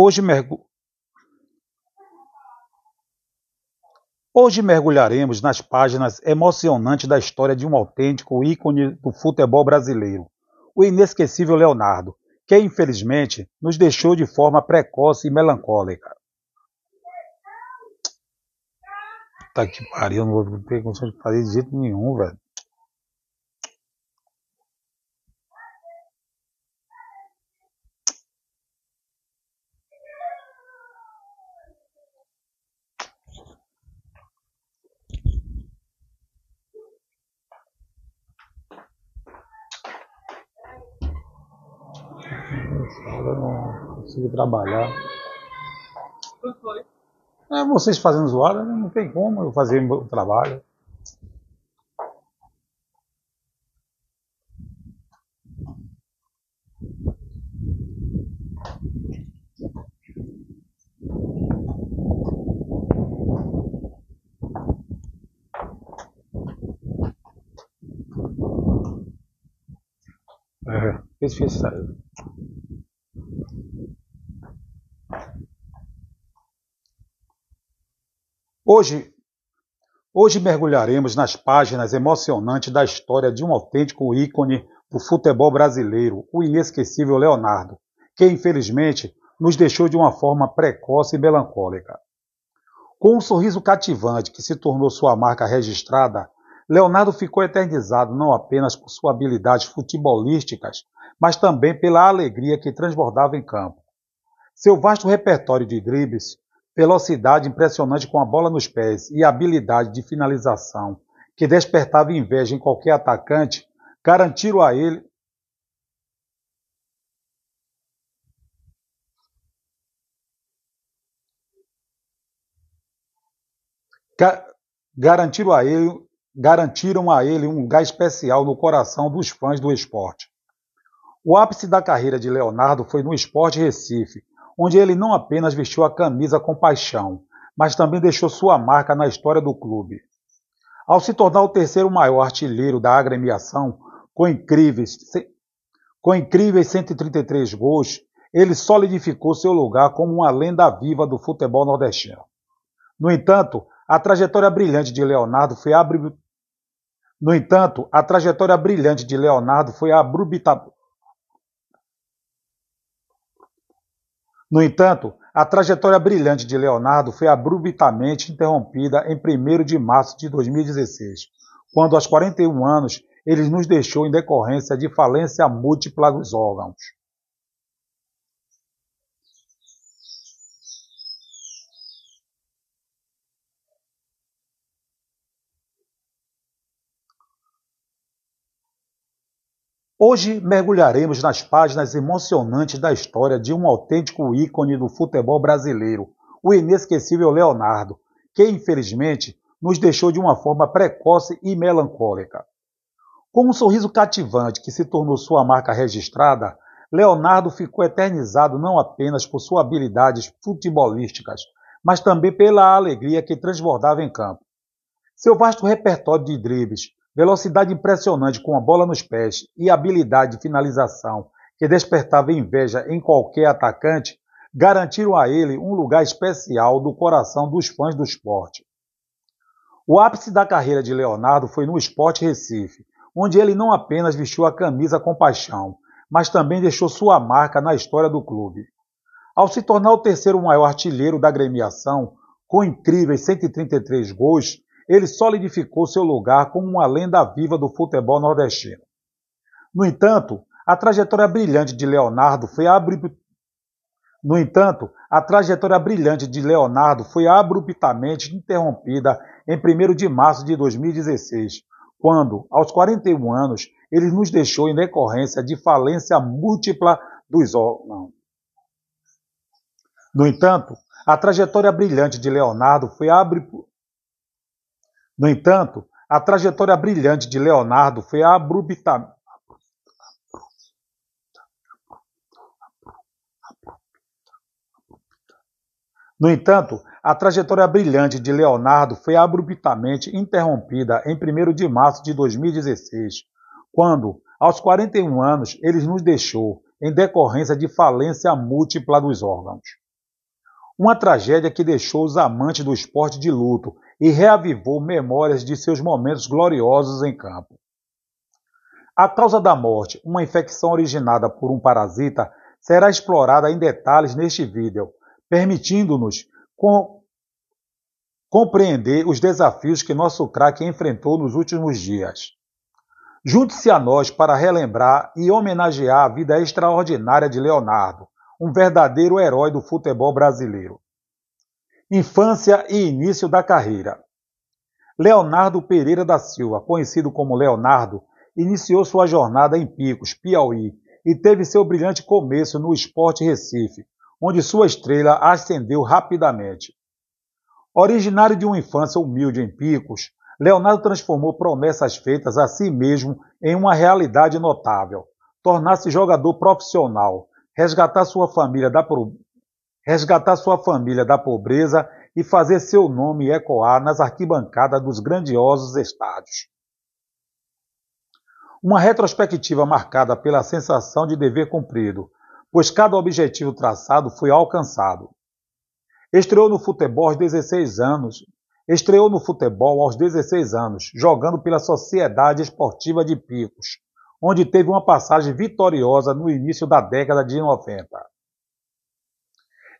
Hoje, mergu... Hoje mergulharemos nas páginas emocionantes da história de um autêntico ícone do futebol brasileiro, o inesquecível Leonardo, que infelizmente nos deixou de forma precoce e melancólica. Tá que pariu, não vou ter condição de fazer de jeito nenhum, velho. Eu não consigo trabalhar. É, vocês fazendo zoada, não tem como eu fazer o trabalho. É, esse fez saiu. Hoje, hoje mergulharemos nas páginas emocionantes da história de um autêntico ícone do futebol brasileiro, o inesquecível Leonardo, que infelizmente nos deixou de uma forma precoce e melancólica. Com um sorriso cativante que se tornou sua marca registrada, Leonardo ficou eternizado não apenas por suas habilidades futebolísticas, mas também pela alegria que transbordava em campo. Seu vasto repertório de dribles velocidade impressionante com a bola nos pés e habilidade de finalização que despertava inveja em qualquer atacante, garantiram a ele garantiram a ele garantiram a ele um lugar especial no coração dos fãs do esporte. O ápice da carreira de Leonardo foi no Esporte Recife, onde ele não apenas vestiu a camisa com paixão, mas também deixou sua marca na história do clube. Ao se tornar o terceiro maior artilheiro da agremiação, com incríveis, com incríveis 133 gols, ele solidificou seu lugar como uma lenda viva do futebol nordestino. No entanto, a trajetória brilhante de Leonardo foi abri... No entanto, a trajetória brilhante de Leonardo foi abrupta... No entanto, a trajetória brilhante de Leonardo foi abruptamente interrompida em 1 de março de 2016, quando, aos 41 anos, ele nos deixou em decorrência de falência múltipla dos órgãos. Hoje mergulharemos nas páginas emocionantes da história de um autêntico ícone do futebol brasileiro, o inesquecível Leonardo, que infelizmente nos deixou de uma forma precoce e melancólica. Com um sorriso cativante que se tornou sua marca registrada, Leonardo ficou eternizado não apenas por suas habilidades futebolísticas, mas também pela alegria que transbordava em campo. Seu vasto repertório de dribles, velocidade impressionante com a bola nos pés e habilidade de finalização que despertava inveja em qualquer atacante, garantiram a ele um lugar especial do coração dos fãs do esporte. O ápice da carreira de Leonardo foi no Esporte Recife, onde ele não apenas vestiu a camisa com paixão, mas também deixou sua marca na história do clube. Ao se tornar o terceiro maior artilheiro da gremiação, com incríveis 133 gols, ele solidificou seu lugar como uma lenda viva do futebol nordestino. No entanto, a trajetória brilhante de Leonardo foi no entanto, a trajetória brilhante de Leonardo foi abruptamente interrompida em 1 de março de 2016, quando, aos 41 anos, ele nos deixou em decorrência de falência múltipla dos órgãos. No entanto, a trajetória brilhante de Leonardo foi no entanto, a trajetória brilhante de Leonardo foi abrupta. No entanto, a trajetória brilhante de Leonardo foi abruptamente interrompida em 1 de março de 2016, quando, aos 41 anos, ele nos deixou em decorrência de falência múltipla dos órgãos. Uma tragédia que deixou os amantes do esporte de luto e reavivou memórias de seus momentos gloriosos em campo. A causa da morte, uma infecção originada por um parasita, será explorada em detalhes neste vídeo, permitindo-nos com... compreender os desafios que nosso craque enfrentou nos últimos dias. Junte-se a nós para relembrar e homenagear a vida extraordinária de Leonardo, um verdadeiro herói do futebol brasileiro. Infância e início da carreira. Leonardo Pereira da Silva, conhecido como Leonardo, iniciou sua jornada em Picos, Piauí, e teve seu brilhante começo no Esporte Recife, onde sua estrela ascendeu rapidamente. Originário de uma infância humilde em Picos, Leonardo transformou promessas feitas a si mesmo em uma realidade notável, tornar-se jogador profissional, resgatar sua família da resgatar sua família da pobreza e fazer seu nome ecoar nas arquibancadas dos grandiosos estádios. Uma retrospectiva marcada pela sensação de dever cumprido, pois cada objetivo traçado foi alcançado. Estreou no futebol aos 16 anos. Estreou no futebol aos 16 anos, jogando pela Sociedade Esportiva de Picos, onde teve uma passagem vitoriosa no início da década de 90.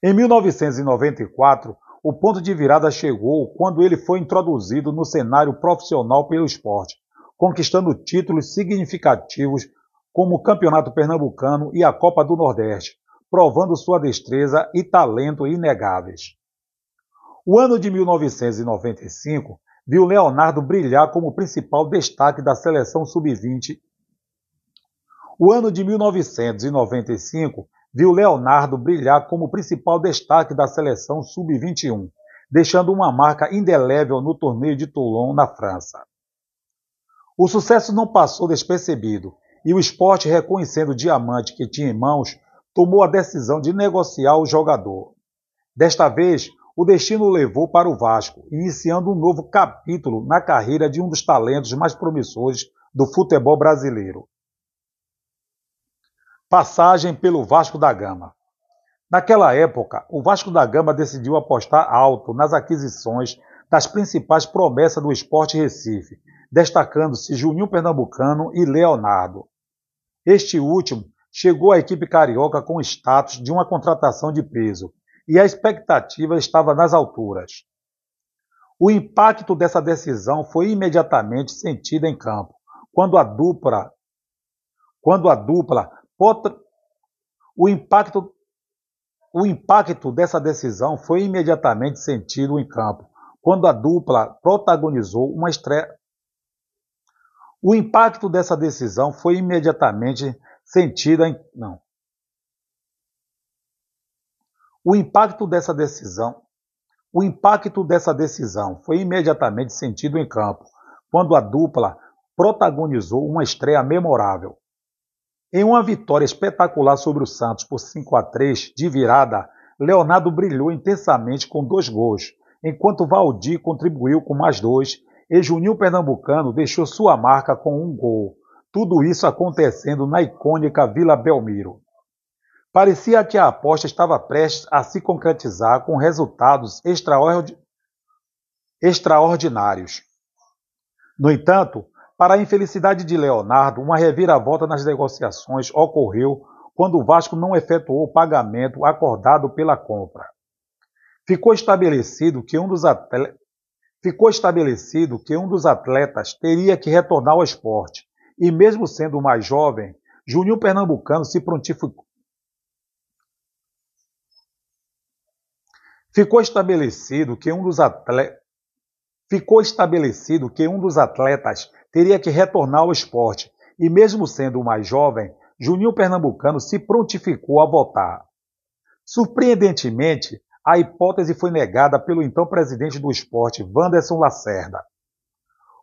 Em 1994, o ponto de virada chegou quando ele foi introduzido no cenário profissional pelo esporte, conquistando títulos significativos como o Campeonato Pernambucano e a Copa do Nordeste, provando sua destreza e talento inegáveis. O ano de 1995 viu Leonardo brilhar como principal destaque da seleção sub-20 o ano de 1995 viu Leonardo brilhar como principal destaque da seleção sub-21, deixando uma marca indelével no torneio de Toulon, na França. O sucesso não passou despercebido e o esporte, reconhecendo o diamante que tinha em mãos, tomou a decisão de negociar o jogador. Desta vez, o destino o levou para o Vasco, iniciando um novo capítulo na carreira de um dos talentos mais promissores do futebol brasileiro. Passagem pelo Vasco da Gama. Naquela época, o Vasco da Gama decidiu apostar alto nas aquisições das principais promessas do esporte Recife, destacando-se Juninho Pernambucano e Leonardo. Este último chegou à equipe carioca com status de uma contratação de peso, e a expectativa estava nas alturas. O impacto dessa decisão foi imediatamente sentido em campo, quando a dupla, quando a dupla o impacto, o impacto dessa decisão foi imediatamente sentido em campo, quando a dupla protagonizou uma estreia. O impacto dessa decisão foi imediatamente sentido em. Não. O impacto dessa decisão. O impacto dessa decisão foi imediatamente sentido em campo, quando a dupla protagonizou uma estreia memorável. Em uma vitória espetacular sobre o Santos por 5 a 3 de virada, Leonardo brilhou intensamente com dois gols, enquanto Valdir contribuiu com mais dois e Juninho Pernambucano deixou sua marca com um gol. Tudo isso acontecendo na icônica Vila Belmiro. Parecia que a aposta estava prestes a se concretizar com resultados extraordinários. No entanto, para a infelicidade de Leonardo, uma reviravolta nas negociações ocorreu quando o Vasco não efetuou o pagamento acordado pela compra. Ficou estabelecido que um dos atletas, ficou estabelecido que um dos atletas teria que retornar ao esporte, e mesmo sendo mais jovem, Juninho Pernambucano se prontificou. Ficou estabelecido que um dos atletas ficou estabelecido que um dos atletas teria que retornar ao esporte, e mesmo sendo o mais jovem, Juninho Pernambucano se prontificou a votar. Surpreendentemente, a hipótese foi negada pelo então presidente do esporte, Wanderson Lacerda.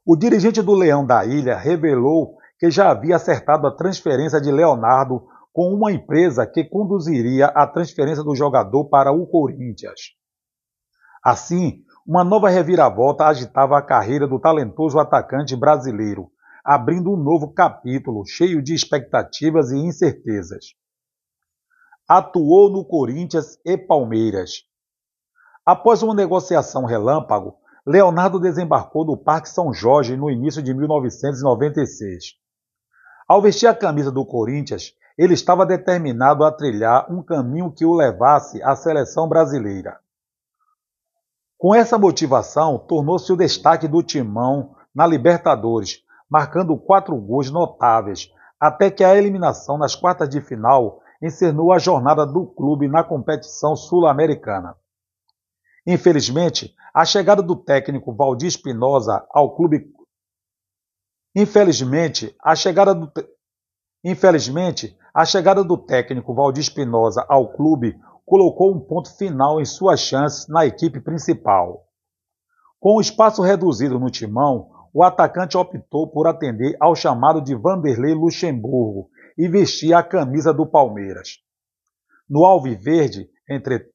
O dirigente do Leão da Ilha revelou que já havia acertado a transferência de Leonardo com uma empresa que conduziria a transferência do jogador para o Corinthians. Assim, uma nova reviravolta agitava a carreira do talentoso atacante brasileiro, abrindo um novo capítulo cheio de expectativas e incertezas. Atuou no Corinthians e Palmeiras. Após uma negociação relâmpago, Leonardo desembarcou no Parque São Jorge no início de 1996. Ao vestir a camisa do Corinthians, ele estava determinado a trilhar um caminho que o levasse à seleção brasileira. Com essa motivação, tornou-se o destaque do timão na Libertadores, marcando quatro gols notáveis, até que a eliminação nas quartas de final encernou a jornada do clube na competição sul-americana. Infelizmente, a chegada do técnico Valdir Espinosa ao clube Infelizmente, a chegada do Infelizmente, a chegada do técnico Valdir Espinosa ao clube colocou um ponto final em suas chances na equipe principal. Com o espaço reduzido no timão, o atacante optou por atender ao chamado de Vanderlei Luxemburgo e vestir a camisa do Palmeiras. No Alviverde, entre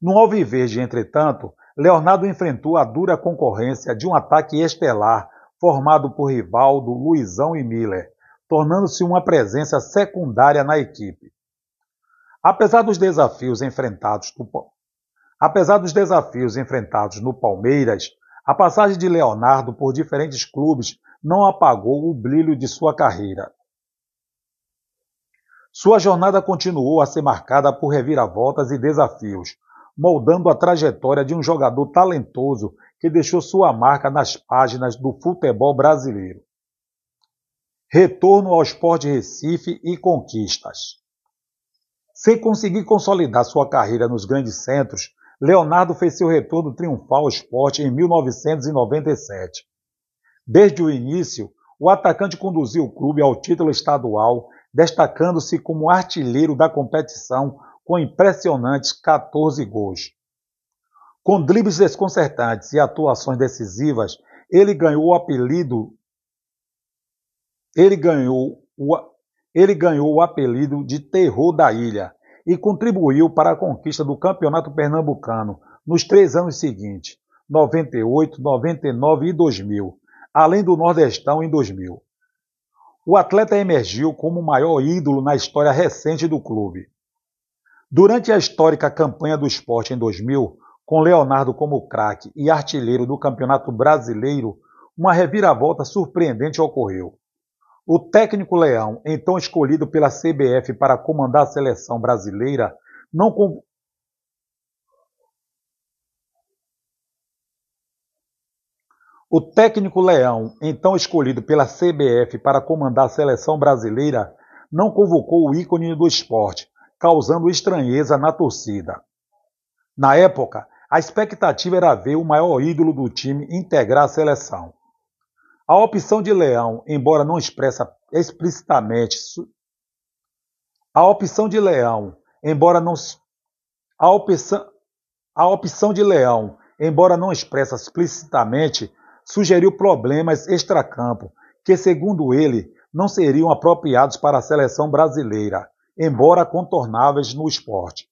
no Alviverde, entretanto, Leonardo enfrentou a dura concorrência de um ataque estelar formado por Rivaldo, Luizão e Miller, tornando-se uma presença secundária na equipe. Apesar dos desafios enfrentados no, Apesar dos desafios enfrentados no Palmeiras, a passagem de Leonardo por diferentes clubes não apagou o brilho de sua carreira. Sua jornada continuou a ser marcada por reviravoltas e desafios, moldando a trajetória de um jogador talentoso que deixou sua marca nas páginas do futebol brasileiro. Retorno ao Esporte Recife e conquistas. Sem conseguir consolidar sua carreira nos grandes centros, Leonardo fez seu retorno triunfal ao esporte em 1997. Desde o início, o atacante conduziu o clube ao título estadual, destacando-se como artilheiro da competição com impressionantes 14 gols. Com dribles desconcertantes e atuações decisivas, ele ganhou o apelido ele ganhou o, ele ganhou o apelido de terror da ilha e contribuiu para a conquista do Campeonato Pernambucano nos três anos seguintes, 98, 99 e 2000, além do Nordestão em 2000. O atleta emergiu como o maior ídolo na história recente do clube. Durante a histórica campanha do esporte em 2000, com Leonardo como craque e artilheiro do Campeonato Brasileiro, uma reviravolta surpreendente ocorreu. O técnico Leão, então escolhido pela CBF para comandar a seleção brasileira, não O técnico Leão, então escolhido pela CBF para comandar a seleção brasileira, não convocou o ícone do esporte, causando estranheza na torcida. Na época, a expectativa era ver o maior ídolo do time integrar a seleção. A opção de Leão, embora não expressa explicitamente a opção de Leão, embora não a opção, a opção de Leão, embora não expressa explicitamente, sugeriu problemas extracampo que, segundo ele, não seriam apropriados para a seleção brasileira, embora contornáveis no esporte.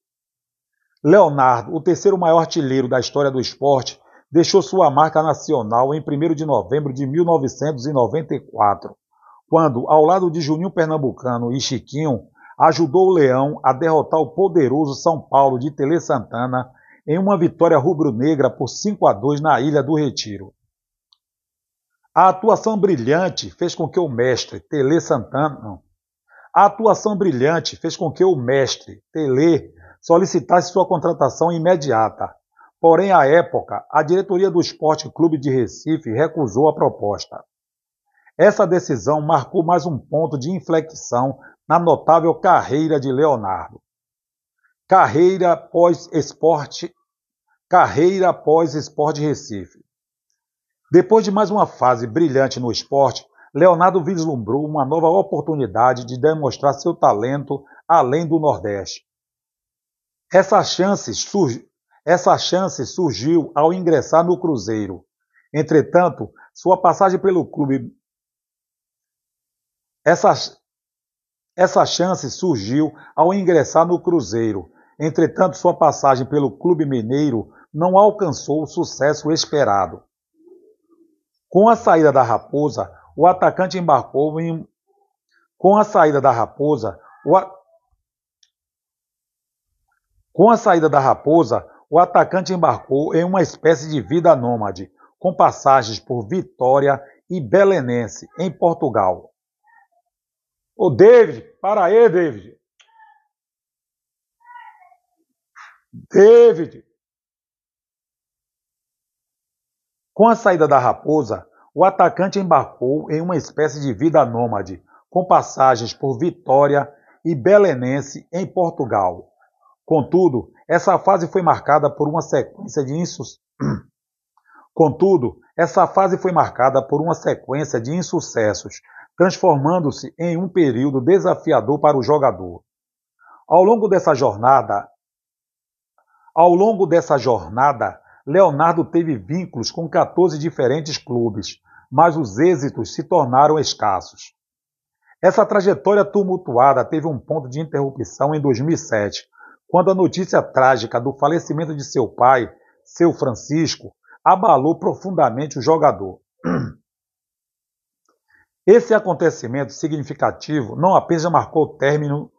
Leonardo, o terceiro maior artilheiro da história do esporte, deixou sua marca nacional em 1 de novembro de 1994, quando, ao lado de Juninho Pernambucano e Chiquinho, ajudou o Leão a derrotar o poderoso São Paulo de Tele Santana em uma vitória rubro-negra por 5 a 2 na Ilha do Retiro. A atuação brilhante fez com que o mestre Tele Santana, não, a atuação brilhante fez com que o mestre, Tele, solicitasse sua contratação imediata. Porém, à época, a diretoria do Esporte Clube de Recife recusou a proposta. Essa decisão marcou mais um ponto de inflexão na notável carreira de Leonardo. Carreira pós-esporte, carreira pós-esporte Recife. Depois de mais uma fase brilhante no esporte, Leonardo vislumbrou uma nova oportunidade de demonstrar seu talento além do Nordeste. Essa chance, surgi... Essa chance surgiu ao ingressar no Cruzeiro. Entretanto, sua passagem pelo clube. Essa, essa chance surgiu ao ingressar no Cruzeiro. Entretanto, sua passagem pelo clube mineiro não alcançou o sucesso esperado. Com a saída da Raposa, o atacante embarcou em. Com a saída da Raposa, o, a... com a saída da Raposa, o atacante embarcou em uma espécie de vida nômade, com passagens por Vitória e Belenense, em Portugal. Ô David, para aí, David. David. Com a saída da Raposa, o atacante embarcou em uma espécie de vida nômade, com passagens por Vitória e Belenense, em Portugal. Contudo, essa fase foi marcada por uma sequência de. Contudo, essa fase foi marcada por uma sequência de insucessos, transformando-se em um período desafiador para o jogador. Ao longo dessa jornada, ao longo dessa jornada, Leonardo teve vínculos com 14 diferentes clubes, mas os êxitos se tornaram escassos. Essa trajetória tumultuada teve um ponto de interrupção em 2007, quando a notícia trágica do falecimento de seu pai, seu Francisco, abalou profundamente o jogador. Esse acontecimento significativo não apenas marcou o término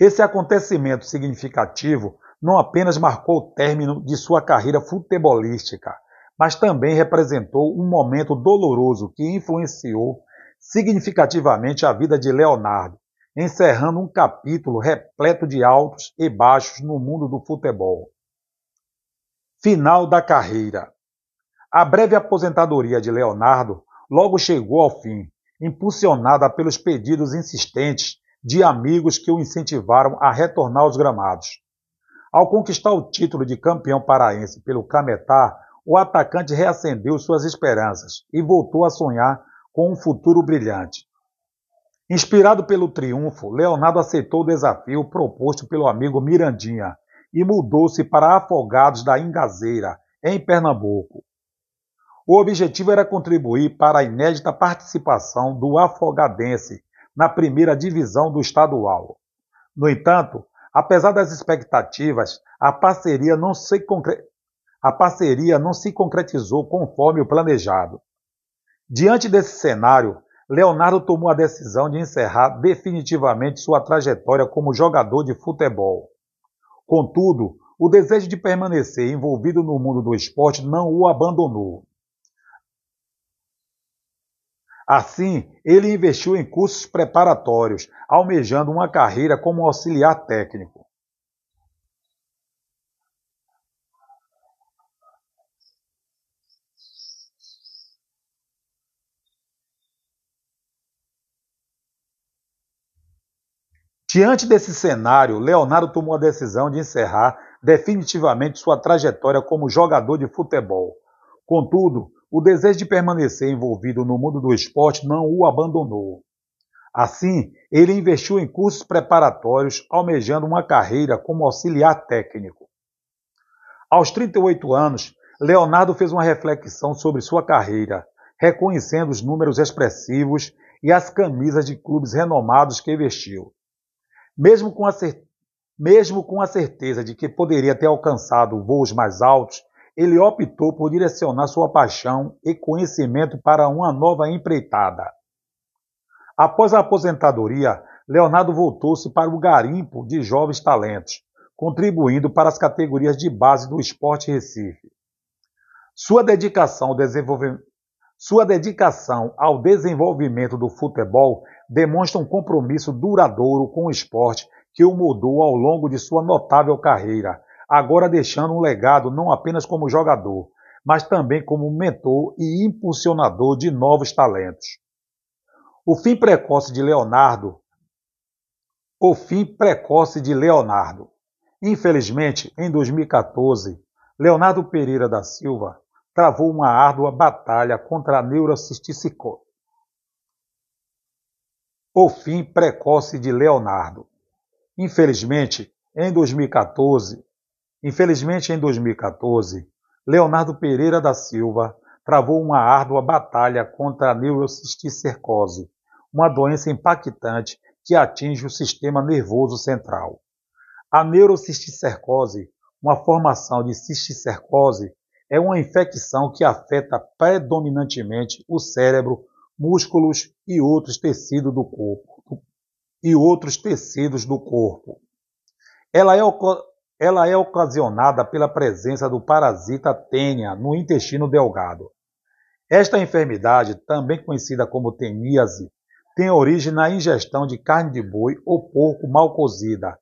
esse acontecimento significativo não apenas marcou o término de sua carreira futebolística, mas também representou um momento doloroso que influenciou significativamente a vida de Leonardo, encerrando um capítulo repleto de altos e baixos no mundo do futebol. Final da carreira. A breve aposentadoria de Leonardo logo chegou ao fim, impulsionada pelos pedidos insistentes de amigos que o incentivaram a retornar aos gramados. Ao conquistar o título de campeão paraense pelo Cametá, o atacante reacendeu suas esperanças e voltou a sonhar com um futuro brilhante. Inspirado pelo triunfo, Leonardo aceitou o desafio proposto pelo amigo Mirandinha e mudou-se para Afogados da Ingazeira, em Pernambuco. O objetivo era contribuir para a inédita participação do Afogadense na primeira divisão do estadual. No entanto, apesar das expectativas, a parceria não se, concre... a parceria não se concretizou conforme o planejado. Diante desse cenário, Leonardo tomou a decisão de encerrar definitivamente sua trajetória como jogador de futebol. Contudo, o desejo de permanecer envolvido no mundo do esporte não o abandonou. Assim, ele investiu em cursos preparatórios, almejando uma carreira como auxiliar técnico. Diante desse cenário, Leonardo tomou a decisão de encerrar definitivamente sua trajetória como jogador de futebol. Contudo, o desejo de permanecer envolvido no mundo do esporte não o abandonou. Assim, ele investiu em cursos preparatórios, almejando uma carreira como auxiliar técnico. Aos 38 anos, Leonardo fez uma reflexão sobre sua carreira, reconhecendo os números expressivos e as camisas de clubes renomados que vestiu. Mesmo com, a mesmo com a certeza de que poderia ter alcançado voos mais altos, ele optou por direcionar sua paixão e conhecimento para uma nova empreitada. Após a aposentadoria, Leonardo voltou-se para o garimpo de jovens talentos, contribuindo para as categorias de base do esporte Recife. Sua dedicação ao desenvolvimento sua dedicação ao desenvolvimento do futebol demonstra um compromisso duradouro com o esporte que o mudou ao longo de sua notável carreira, agora deixando um legado não apenas como jogador, mas também como mentor e impulsionador de novos talentos. O fim precoce de Leonardo. O fim precoce de Leonardo. Infelizmente, em 2014, Leonardo Pereira da Silva travou uma árdua batalha contra a neurocisticose. O fim precoce de Leonardo. Infelizmente, em 2014, infelizmente em 2014, Leonardo Pereira da Silva travou uma árdua batalha contra a neurocisticercose, uma doença impactante que atinge o sistema nervoso central. A neurocisticercose, uma formação de cisticercose, é uma infecção que afeta predominantemente o cérebro, músculos e outros tecidos do corpo. E outros tecidos do corpo. Ela é, Ela é ocasionada pela presença do parasita tênia no intestino delgado. Esta enfermidade, também conhecida como teníase, tem origem na ingestão de carne de boi ou porco mal cozida,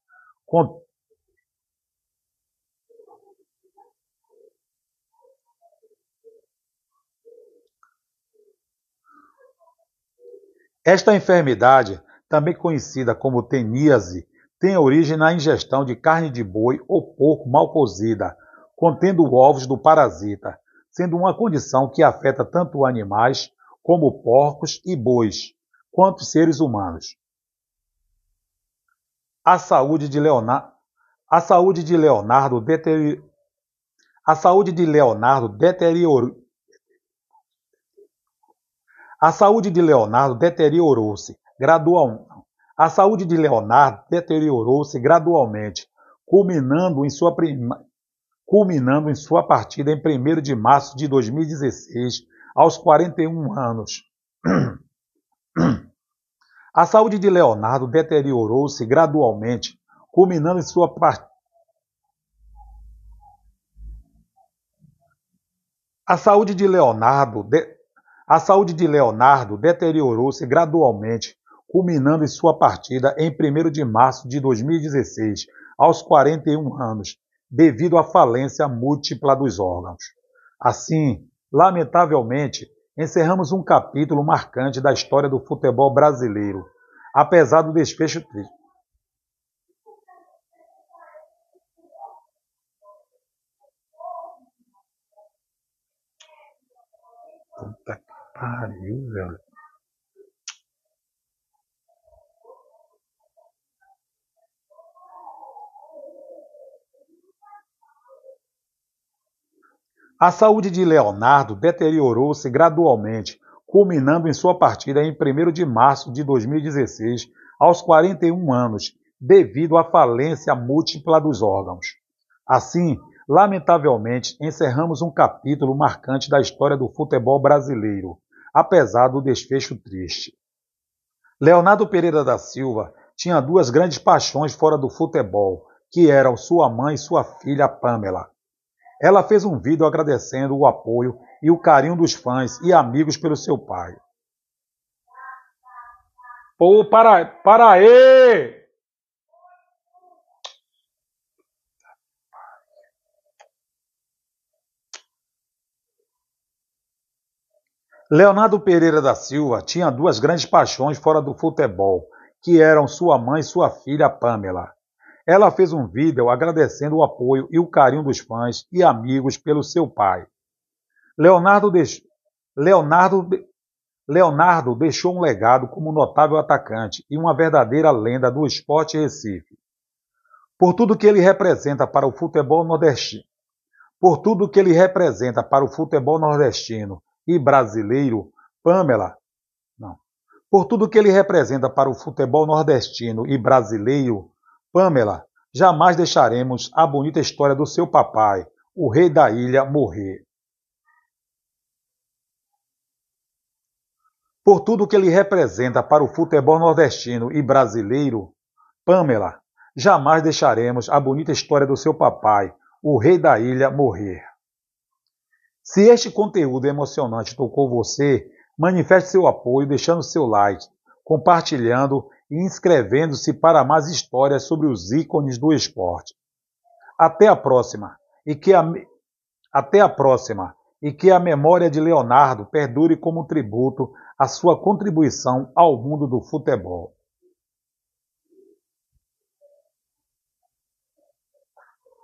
com... Esta enfermidade, também conhecida como teníase, tem origem na ingestão de carne de boi ou porco mal cozida, contendo ovos do parasita, sendo uma condição que afeta tanto animais como porcos e bois, quanto seres humanos. A saúde de Leonardo, a saúde de Leonardo. A saúde de Leonardo. A saúde de Leonardo deteriorou-se gradualmente. A saúde de Leonardo deteriorou-se gradualmente, culminando em sua prima culminando em sua partida em 1 de março de 2016, aos 41 anos. A saúde de Leonardo deteriorou-se gradualmente, culminando em sua partida. A saúde de Leonardo, de... a saúde de Leonardo deteriorou-se gradualmente, culminando em sua partida em 1 de março de 2016, aos 41 anos, devido à falência múltipla dos órgãos. Assim, lamentavelmente, encerramos um capítulo marcante da história do futebol brasileiro, apesar do desfecho triste. Puta pariu, velho. A saúde de Leonardo deteriorou-se gradualmente, culminando em sua partida em 1 de março de 2016, aos 41 anos, devido à falência múltipla dos órgãos. Assim, lamentavelmente, encerramos um capítulo marcante da história do futebol brasileiro, apesar do desfecho triste. Leonardo Pereira da Silva tinha duas grandes paixões fora do futebol, que eram sua mãe e sua filha Pamela. Ela fez um vídeo agradecendo o apoio e o carinho dos fãs e amigos pelo seu pai. Pô, para, para aí! Leonardo Pereira da Silva tinha duas grandes paixões fora do futebol, que eram sua mãe e sua filha Pamela. Ela fez um vídeo agradecendo o apoio e o carinho dos fãs e amigos pelo seu pai. Leonardo, deix... Leonardo... Leonardo deixou um legado como notável atacante e uma verdadeira lenda do esporte Recife. Por tudo que ele representa para o futebol nordestino, por tudo que ele representa para o futebol nordestino e brasileiro, Pamela, não. Por tudo que ele representa para o futebol nordestino e brasileiro, Pamela, jamais deixaremos a bonita história do seu papai, o rei da ilha, morrer. Por tudo que ele representa para o futebol nordestino e brasileiro, Pamela, jamais deixaremos a bonita história do seu papai, o rei da ilha, morrer. Se este conteúdo emocionante tocou você, manifeste seu apoio deixando seu like, compartilhando e inscrevendo-se para mais histórias sobre os ícones do esporte. Até a próxima e que a, até a próxima e que a memória de Leonardo perdure como tributo à sua contribuição ao mundo do futebol.